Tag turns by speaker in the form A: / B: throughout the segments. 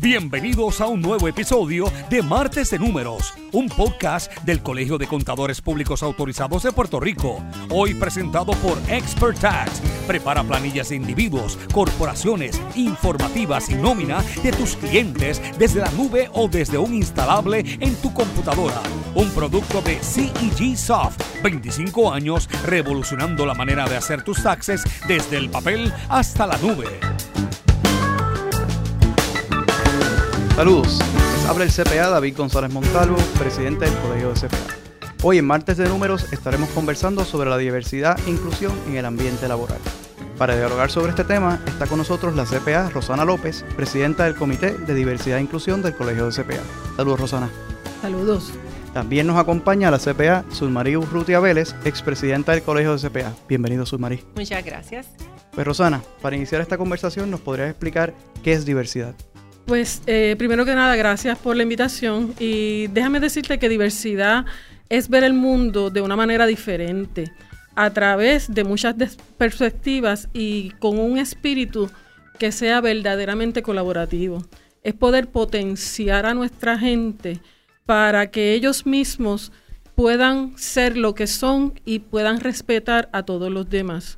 A: Bienvenidos a un nuevo episodio de Martes de Números, un podcast del Colegio de Contadores Públicos Autorizados de Puerto Rico. Hoy presentado por Expert Tax. Prepara planillas de individuos, corporaciones, informativas y nómina de tus clientes desde la nube o desde un instalable en tu computadora. Un producto de CEG Soft. 25 años revolucionando la manera de hacer tus taxes desde el papel hasta la nube.
B: Saludos, les habla el CPA David González Montalvo, presidente del Colegio de CPA. Hoy en Martes de Números estaremos conversando sobre la diversidad e inclusión en el ambiente laboral. Para dialogar sobre este tema está con nosotros la CPA Rosana López, presidenta del Comité de Diversidad e Inclusión del Colegio de CPA. Saludos Rosana.
C: Saludos.
B: También nos acompaña la CPA Sulmarí Urrutia Vélez, expresidenta del Colegio de CPA. Bienvenido Sulmarí.
C: Muchas gracias.
B: Pues Rosana, para iniciar esta conversación nos podrías explicar qué es diversidad.
C: Pues eh, primero que nada, gracias por la invitación y déjame decirte que diversidad es ver el mundo de una manera diferente, a través de muchas perspectivas y con un espíritu que sea verdaderamente colaborativo. Es poder potenciar a nuestra gente para que ellos mismos puedan ser lo que son y puedan respetar a todos los demás.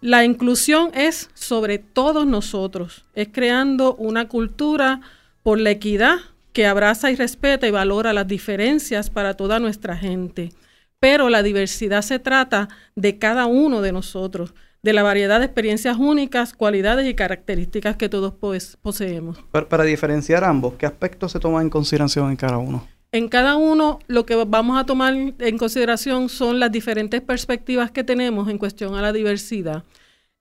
C: La inclusión es sobre todos nosotros, es creando una cultura por la equidad que abraza y respeta y valora las diferencias para toda nuestra gente. Pero la diversidad se trata de cada uno de nosotros, de la variedad de experiencias únicas, cualidades y características que todos poseemos.
B: Para, para diferenciar ambos, ¿qué aspectos se toman en consideración en cada uno?
C: En cada uno lo que vamos a tomar en consideración son las diferentes perspectivas que tenemos en cuestión a la diversidad.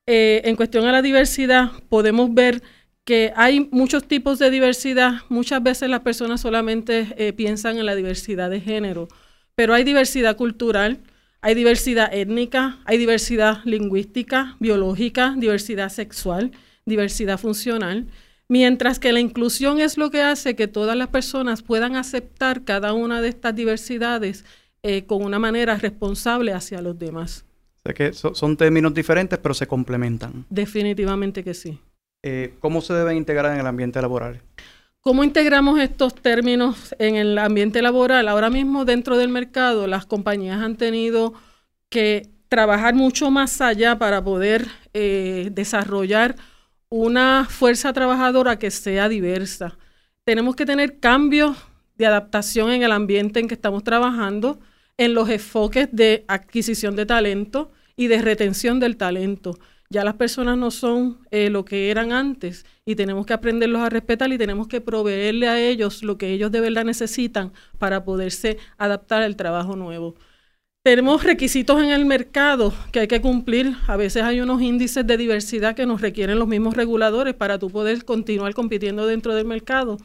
C: Eh, en cuestión a la diversidad podemos ver que hay muchos tipos de diversidad. Muchas veces las personas solamente eh, piensan en la diversidad de género, pero hay diversidad cultural, hay diversidad étnica, hay diversidad lingüística, biológica, diversidad sexual, diversidad funcional. Mientras que la inclusión es lo que hace que todas las personas puedan aceptar cada una de estas diversidades eh, con una manera responsable hacia los demás.
B: O sea que son términos diferentes, pero se complementan.
C: Definitivamente que sí.
B: Eh, ¿Cómo se deben integrar en el ambiente laboral?
C: ¿Cómo integramos estos términos en el ambiente laboral? Ahora mismo dentro del mercado las compañías han tenido que trabajar mucho más allá para poder eh, desarrollar una fuerza trabajadora que sea diversa. Tenemos que tener cambios de adaptación en el ambiente en que estamos trabajando, en los enfoques de adquisición de talento y de retención del talento. Ya las personas no son eh, lo que eran antes y tenemos que aprenderlos a respetar y tenemos que proveerle a ellos lo que ellos de verdad necesitan para poderse adaptar al trabajo nuevo. Tenemos requisitos en el mercado que hay que cumplir. A veces hay unos índices de diversidad que nos requieren los mismos reguladores para tú poder continuar compitiendo dentro del mercado.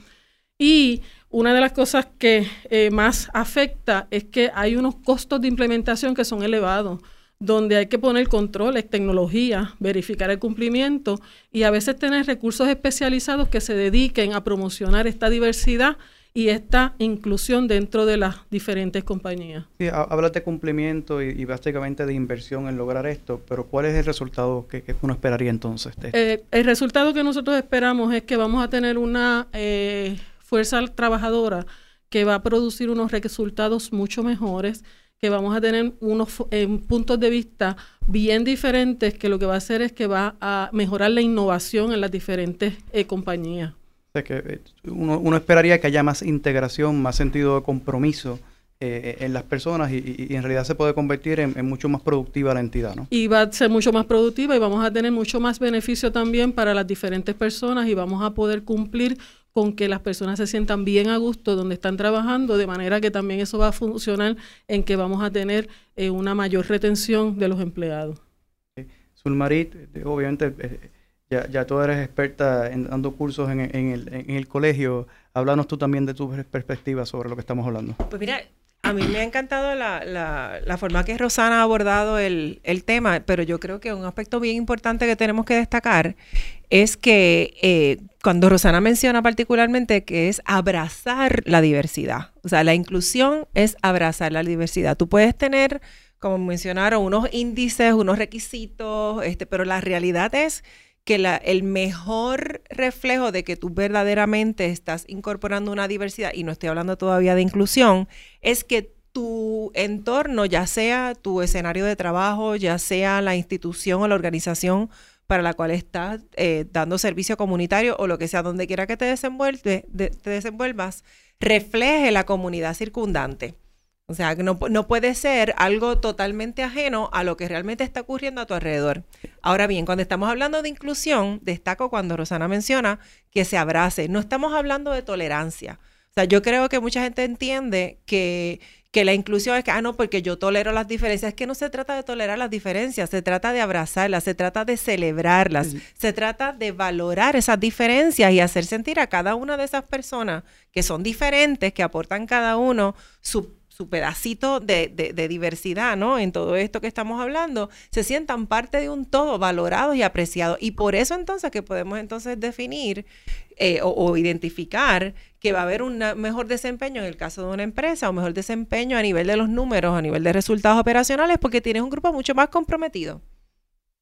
C: Y una de las cosas que eh, más afecta es que hay unos costos de implementación que son elevados, donde hay que poner controles, tecnología, verificar el cumplimiento y a veces tener recursos especializados que se dediquen a promocionar esta diversidad y esta inclusión dentro de las diferentes compañías.
B: Sí, hablas de cumplimiento y, básicamente de inversión en lograr esto, pero ¿cuál es el resultado que, uno esperaría entonces?
C: Eh, el resultado que nosotros esperamos es que vamos a tener una eh, fuerza trabajadora que va a producir unos resultados mucho mejores, que vamos a tener unos eh, puntos de vista bien diferentes, que lo que va a hacer es que va a mejorar la innovación en las diferentes compañías
B: que eh, uno, esperaría que haya más integración, más sentido de compromiso eh, en las personas y, en realidad se puede convertir en, mucho más productiva la entidad, ¿no?
C: Y va a ser mucho más productiva y vamos a tener mucho más beneficio también para las diferentes personas y vamos a poder cumplir con que las personas se sientan bien a gusto donde están trabajando, de manera que también eso va a funcionar en que vamos a tener eh, una mayor retención de los empleados.
B: Sulmarit, obviamente ya, ya tú eres experta en dando cursos en, el, colegio. Háblanos tú también de tu perspectiva sobre lo que estamos hablando.
D: Pues mira, a mí me ha encantado la, forma que Rosana ha abordado el, tema, pero yo creo que un aspecto bien importante que tenemos que destacar es que eh, cuando Rosana menciona particularmente que es abrazar la diversidad, o sea, la inclusión es abrazar la diversidad. Tú puedes tener, como mencionaron, unos índices, unos requisitos, este, pero la realidad es que la, el mejor reflejo de que tú verdaderamente estás incorporando una diversidad, y no estoy hablando todavía de inclusión, es que tu entorno, ya sea tu escenario de trabajo, ya sea la institución o la organización para la cual estás eh, dando servicio comunitario o lo que sea, donde quiera que te, te desenvuelvas, refleje la comunidad circundante. O sea, que no, no, puede ser algo totalmente ajeno a lo que realmente está ocurriendo a tu alrededor. Ahora bien, cuando estamos hablando de inclusión, destaco cuando Rosana menciona que se abrace. No estamos hablando de tolerancia. O sea, yo creo que mucha gente entiende que que la inclusión es que, ah, no, porque yo tolero las diferencias. Es que no se trata de tolerar las diferencias, se trata de abrazarlas, se trata de celebrarlas, se trata de valorar esas diferencias y hacer sentir a cada una de esas personas que son diferentes, que aportan cada uno su su pedacito de, de, diversidad, ¿no? En todo esto que estamos hablando, se sientan parte de un todo, valorados y apreciados. Y por eso entonces que podemos entonces definir eh, o, identificar que va a haber un mejor desempeño en el caso de una empresa o mejor desempeño a nivel de los números, a nivel de resultados operacionales, porque tienes un grupo mucho más comprometido.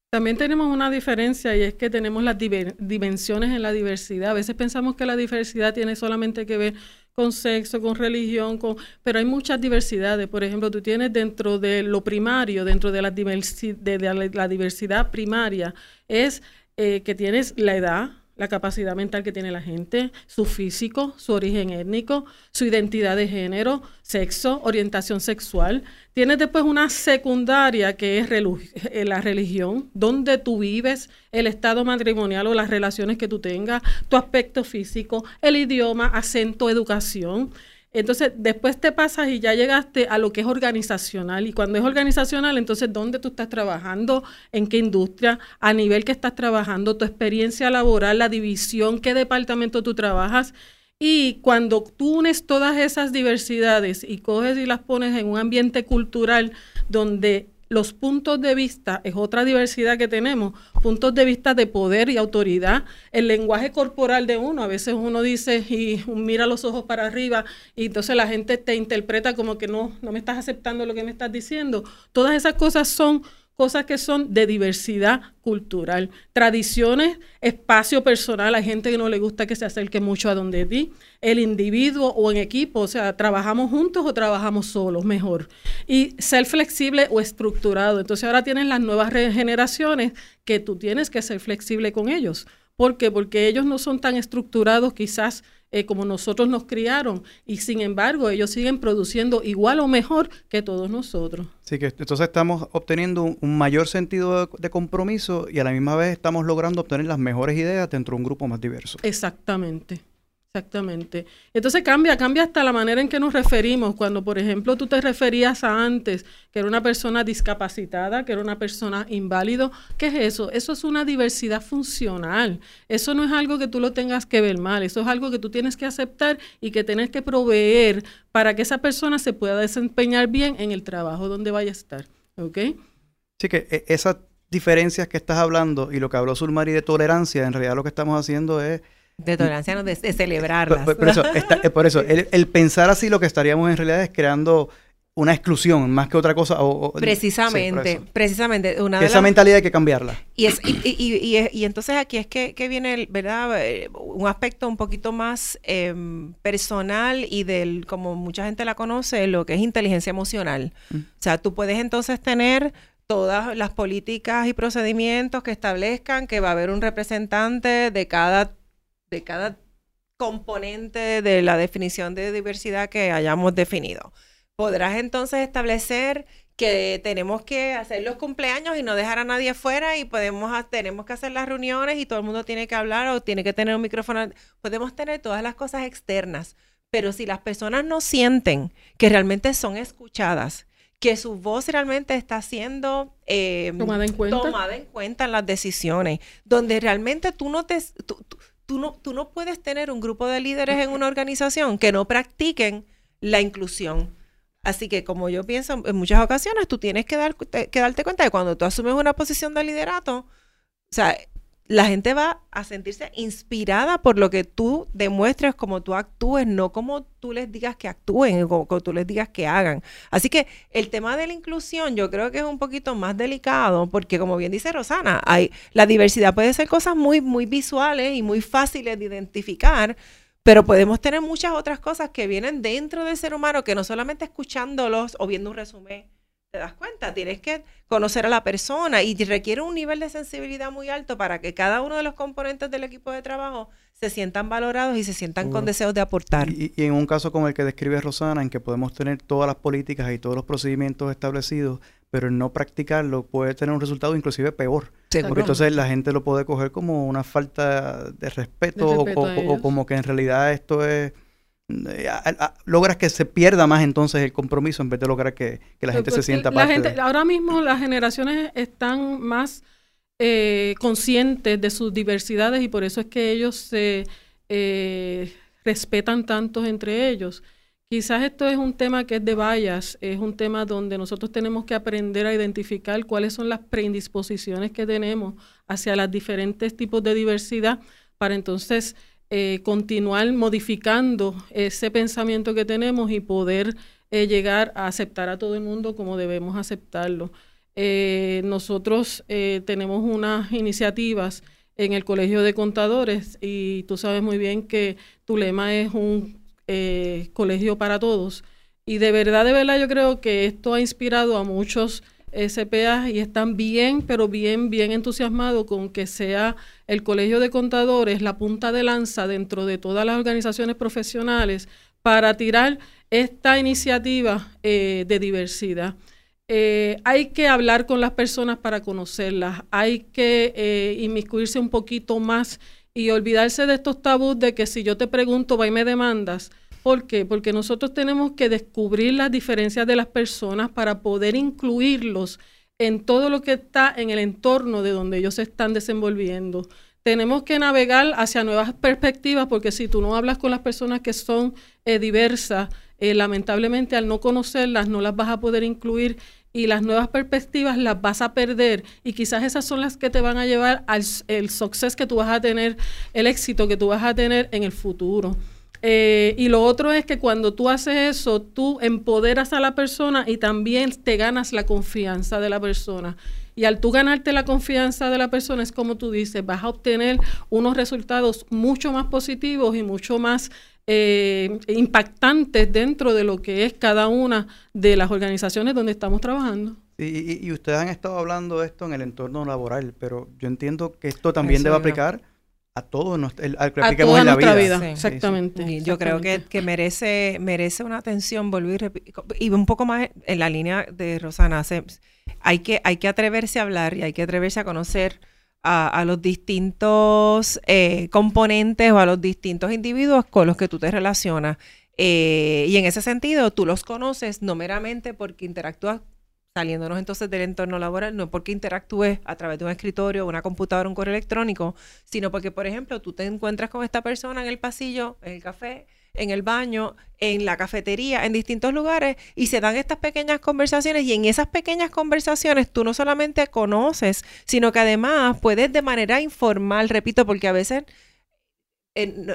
C: También tenemos una diferencia y es que tenemos las dimensiones en la diversidad. A veces pensamos que la diversidad tiene solamente que ver con sexo, con religión, con, pero hay muchas diversidades. Por ejemplo, tú tienes dentro de lo primario, dentro de la, de la diversidad primaria, es eh, que tienes la edad, la capacidad mental que tiene la gente, su físico, su origen étnico, su identidad de género, sexo, orientación sexual. Tienes después una secundaria que es eh, la religión, donde tú vives, el estado matrimonial o las relaciones que tú tengas, tu aspecto físico, el idioma, acento, educación. Entonces, después te pasas y ya llegaste a lo que es organizacional. Y cuando es organizacional, entonces, ¿dónde tú estás trabajando? ¿En qué industria? ¿A nivel que estás trabajando? ¿Tu experiencia laboral? ¿La división? ¿Qué departamento tú trabajas? Y cuando tú unes todas esas diversidades y coges y las pones en un ambiente cultural donde los puntos de vista es otra diversidad que tenemos, puntos de vista de poder y autoridad, el lenguaje corporal de uno, a veces uno dice y mira los ojos para arriba y entonces la gente te interpreta como que no, no me estás aceptando lo que me estás diciendo. Todas esas cosas son cosas que son de diversidad cultural, tradiciones, espacio personal, hay gente que no le gusta que se acerque mucho a donde ti, el individuo o en equipo, o sea, trabajamos juntos o trabajamos solos, mejor. Y ser flexible o estructurado. Entonces ahora tienes las nuevas generaciones que tú tienes que ser flexible con ellos. ¿Por qué? Porque ellos no son tan estructurados quizás eh, como nosotros nos criaron y sin embargo ellos siguen produciendo igual o mejor que todos nosotros.
B: Sí, que entonces estamos obteniendo un, mayor sentido de, compromiso y a la misma vez estamos logrando obtener las mejores ideas dentro de un grupo más diverso.
C: Exactamente. Exactamente. Entonces cambia, cambia hasta la manera en que nos referimos. Cuando, por ejemplo, tú te referías a antes que era una persona discapacitada, que era una persona inválido, ¿qué es eso? Eso es una diversidad funcional. Eso no es algo que tú lo tengas que ver mal, eso es algo que tú tienes que aceptar y que tienes que proveer para que esa persona se pueda desempeñar bien en el trabajo donde vaya a estar. ¿Ok?
B: Sí, que eh, esas diferencias que estás hablando y lo que habló Sulmari de tolerancia, en realidad lo que estamos haciendo es
D: de tolerancia, no de, celebrarlas.
B: Por, eso, eh, por eso el, pensar así lo que estaríamos en realidad es creando una exclusión más que otra cosa.
D: precisamente, precisamente.
B: Una esa mentalidad hay que cambiarla.
D: Y, es, y, y, entonces aquí es que, viene, ¿verdad? Eh, un aspecto un poquito más em, personal y del, como mucha gente la conoce, lo que es inteligencia emocional. Mm. O sea, tú puedes entonces tener todas las políticas y procedimientos que establezcan que va a haber un representante de cada de cada componente de la definición de diversidad que hayamos definido. Podrás entonces establecer que tenemos que hacer los cumpleaños y no dejar a nadie fuera y podemos tenemos que hacer las reuniones y todo el mundo tiene que hablar o tiene que tener un micrófono. Podemos tener todas las cosas externas, pero si las personas no sienten que realmente son escuchadas, que su voz realmente está siendo
C: eh, tomada, en cuenta.
D: tomada en cuenta en las decisiones, donde realmente tú no te tú no, tú no puedes tener un grupo de líderes en una organización que no practiquen la inclusión. Así que como yo pienso, en muchas ocasiones tú tienes que, dar, que darte cuenta de cuando tú asumes una posición de liderato, o sea, la gente va a sentirse inspirada por lo que tú demuestres, como tú actúes, no como tú les digas que actúen, como, como tú les digas que hagan. Así que el tema de la inclusión yo creo que es un poquito más delicado porque como bien dice Rosana, hay, la diversidad puede ser cosas muy, muy visuales y muy fáciles de identificar, pero podemos tener muchas otras cosas que vienen dentro del ser humano que no solamente escuchándolos o viendo un resumen te das cuenta, tienes que conocer a la persona y requiere un nivel de sensibilidad muy alto para que cada uno de los componentes del equipo de trabajo se sientan valorados y se sientan con deseos de aportar.
B: Y, en un caso como el que describe Rosana, en que podemos tener todas las políticas y todos los procedimientos establecidos, pero no practicarlo puede tener un resultado inclusive peor. Porque entonces la gente lo puede coger como una falta de respeto, o como que en realidad esto es logras que se pierda más entonces el compromiso en vez de lograr que, la gente se pues, sienta
C: la parte Ahora mismo las generaciones están más eh, conscientes de sus diversidades y por eso es que ellos se eh, respetan tanto entre ellos. Quizás esto es un tema que es de vallas, es un tema donde nosotros tenemos que aprender a identificar cuáles son las predisposiciones que tenemos hacia los diferentes tipos de diversidad para entonces eh, continuar modificando ese pensamiento que tenemos y poder eh, llegar a aceptar a todo el mundo como debemos aceptarlo. Eh, nosotros tenemos unas iniciativas en el Colegio de Contadores y tú sabes muy bien que tu lema es un colegio para todos. Y de verdad, de verdad, yo creo que esto ha inspirado a muchos SPA y están bien, pero bien, bien entusiasmados con que sea el Colegio de Contadores la punta de lanza dentro de todas las organizaciones profesionales para tirar esta iniciativa eh, de diversidad. Eh, hay que hablar con las personas para conocerlas, hay que eh, inmiscuirse un poquito más y olvidarse de estos tabús de que si yo te pregunto, va y me demandas, ¿Por qué? Porque nosotros tenemos que descubrir las diferencias de las personas para poder incluirlos en todo lo que está en el entorno de donde ellos se están desenvolviendo. Tenemos que navegar hacia nuevas perspectivas porque si tú no hablas con las personas que son eh, diversas, eh, lamentablemente al no conocerlas no las vas a poder incluir y las nuevas perspectivas las vas a perder y quizás esas son las que te van a llevar al el success que tú vas a tener, el éxito que tú vas a tener en el futuro. Eh, y lo otro es que cuando tú haces eso, tú empoderas a la persona y también te ganas la confianza de la persona. Y al tú ganarte la confianza de la persona, es como tú dices, vas a obtener unos resultados mucho más positivos y mucho más eh, impactantes dentro de lo que es cada una de las organizaciones donde estamos trabajando.
B: Y, y, ustedes han estado hablando de esto en el entorno laboral, pero yo entiendo que esto también debe aplicar a todo el, al que
C: toda nuestra vida. Exactamente.
D: Yo creo que, que, merece merece una atención, volver y, un poco más en la línea de Rosana. hay, que, hay que atreverse a hablar y hay que atreverse a conocer a, los distintos eh, componentes o a los distintos individuos con los que tú te relacionas. Eh, y en ese sentido, tú los conoces no meramente porque interactúas saliéndonos entonces del entorno laboral, no porque interactúes a través de un escritorio, una computadora, un correo electrónico, sino porque, por ejemplo, tú te encuentras con esta persona en el pasillo, en el café, en el baño, en la cafetería, en distintos lugares, y se dan estas pequeñas conversaciones, y en esas pequeñas conversaciones tú no solamente conoces, sino que además puedes de manera informal, repito, porque a veces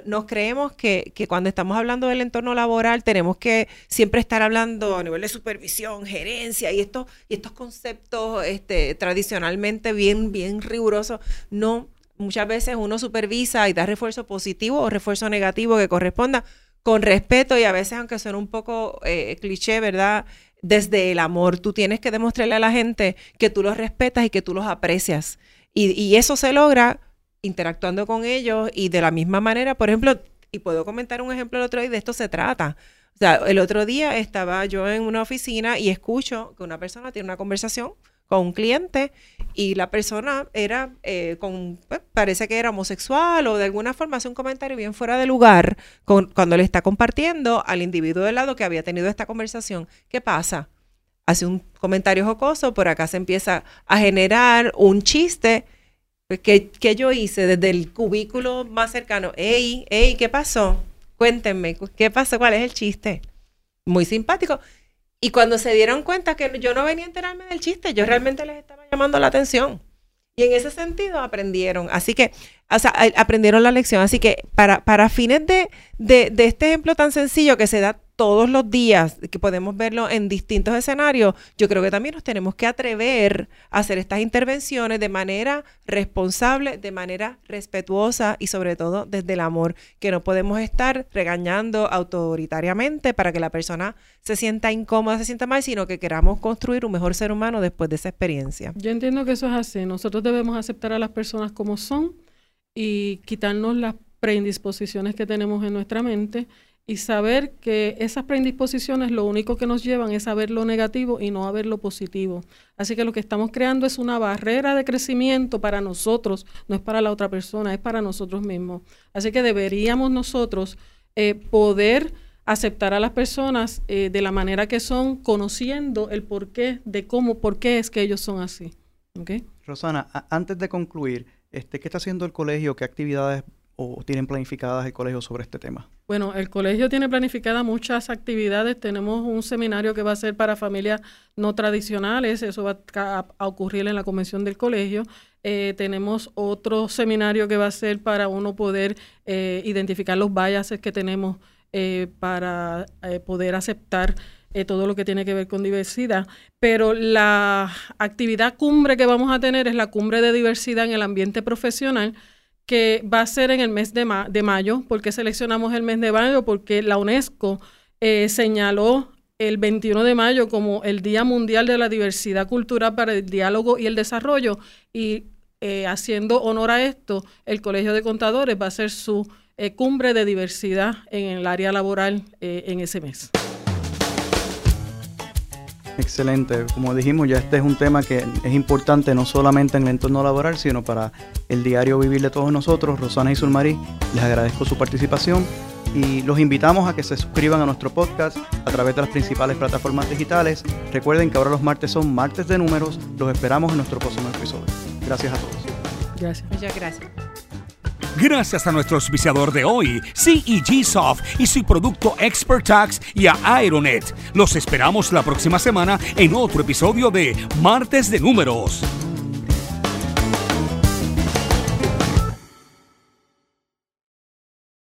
D: nos creemos que, cuando estamos hablando del entorno laboral tenemos que siempre estar hablando a nivel de supervisión, gerencia y estos, y estos conceptos este, tradicionalmente bien, bien rigurosos. No, muchas veces uno supervisa y da refuerzo positivo o refuerzo negativo que corresponda con respeto y a veces, aunque suene un poco eh, cliché, ¿verdad? Desde el amor, tú tienes que demostrarle a la gente que tú los respetas y que tú los aprecias. Y eso se logra interactuando con ellos y de la misma manera, por ejemplo, y puedo comentar un ejemplo el otro día, de esto se trata. O sea, el otro día estaba yo en una oficina y escucho que una persona tiene una conversación con un cliente y la persona era eh, con, pues, parece que era homosexual o de alguna forma hace un comentario bien fuera de lugar con, cuando le está compartiendo al individuo del lado que había tenido esta conversación. ¿Qué pasa? Hace un comentario jocoso, por acá se empieza a generar un chiste pues, ¿qué, yo hice desde el cubículo más cercano? Ey, ey, ¿qué pasó? Cuéntenme, ¿qué pasó? ¿Cuál es el chiste? Muy simpático. Y cuando se dieron cuenta que yo no venía a enterarme del chiste, yo realmente les estaba llamando la atención. Y en ese sentido aprendieron. Así que, o sea, aprendieron la lección. Así que para, para fines de, de, de este ejemplo tan sencillo que se da todos los días, que podemos verlo en distintos escenarios, yo creo que también nos tenemos que atrever a hacer estas intervenciones de manera responsable, de manera respetuosa y sobre todo desde el amor, que no podemos estar regañando autoritariamente para que la persona se sienta incómoda, se sienta mal, sino que queramos construir un mejor ser humano después de esa experiencia.
C: Yo entiendo que eso es así. Nosotros debemos aceptar a las personas como son y quitarnos las predisposiciones que tenemos en nuestra mente y saber que esas predisposiciones lo único que nos llevan es a ver lo negativo y no a ver lo positivo. Así que lo que estamos creando es una barrera de crecimiento para nosotros, no es para la otra persona, es para nosotros mismos. Así que deberíamos nosotros eh, poder aceptar a las personas eh, de la manera que son, conociendo el porqué de cómo, por qué es que ellos son así.
B: Rosana, antes de concluir, este, ¿qué está haciendo el colegio? ¿Qué actividades o tienen planificadas el colegio sobre este tema?
C: Bueno, el colegio tiene planificadas muchas actividades. Tenemos un seminario que va a ser para familias no tradicionales, eso va a, ocurrir en la convención del colegio. Eh, tenemos otro seminario que va a ser para uno poder eh, identificar los biases que tenemos eh, para poder aceptar todo lo que tiene que ver con diversidad. Pero la actividad cumbre que vamos a tener es la cumbre de diversidad en el ambiente profesional que va a ser en el mes de, de mayo. ¿Por qué seleccionamos el mes de mayo? Porque la UNESCO eh, señaló el 21 de mayo como el Día Mundial de la Diversidad Cultural para el Diálogo y el Desarrollo. Y eh, haciendo honor a esto, el Colegio de Contadores va a hacer su eh, cumbre de diversidad en el área laboral en ese mes.
B: Excelente. Como dijimos, ya este es un tema que es importante no solamente en el entorno laboral, sino para el diario vivir de todos nosotros. Rosana y Sulmarí, les agradezco su participación y los invitamos a que se suscriban a nuestro podcast a través de las principales plataformas digitales. Recuerden que ahora los martes son martes de números. Los esperamos en nuestro próximo episodio. Gracias a todos.
D: Gracias. Muchas gracias.
A: Gracias a nuestro auspiciador de hoy, CEG Soft y su producto Expert Tax y a Aeronet. Los esperamos la próxima semana en otro episodio de Martes de Números.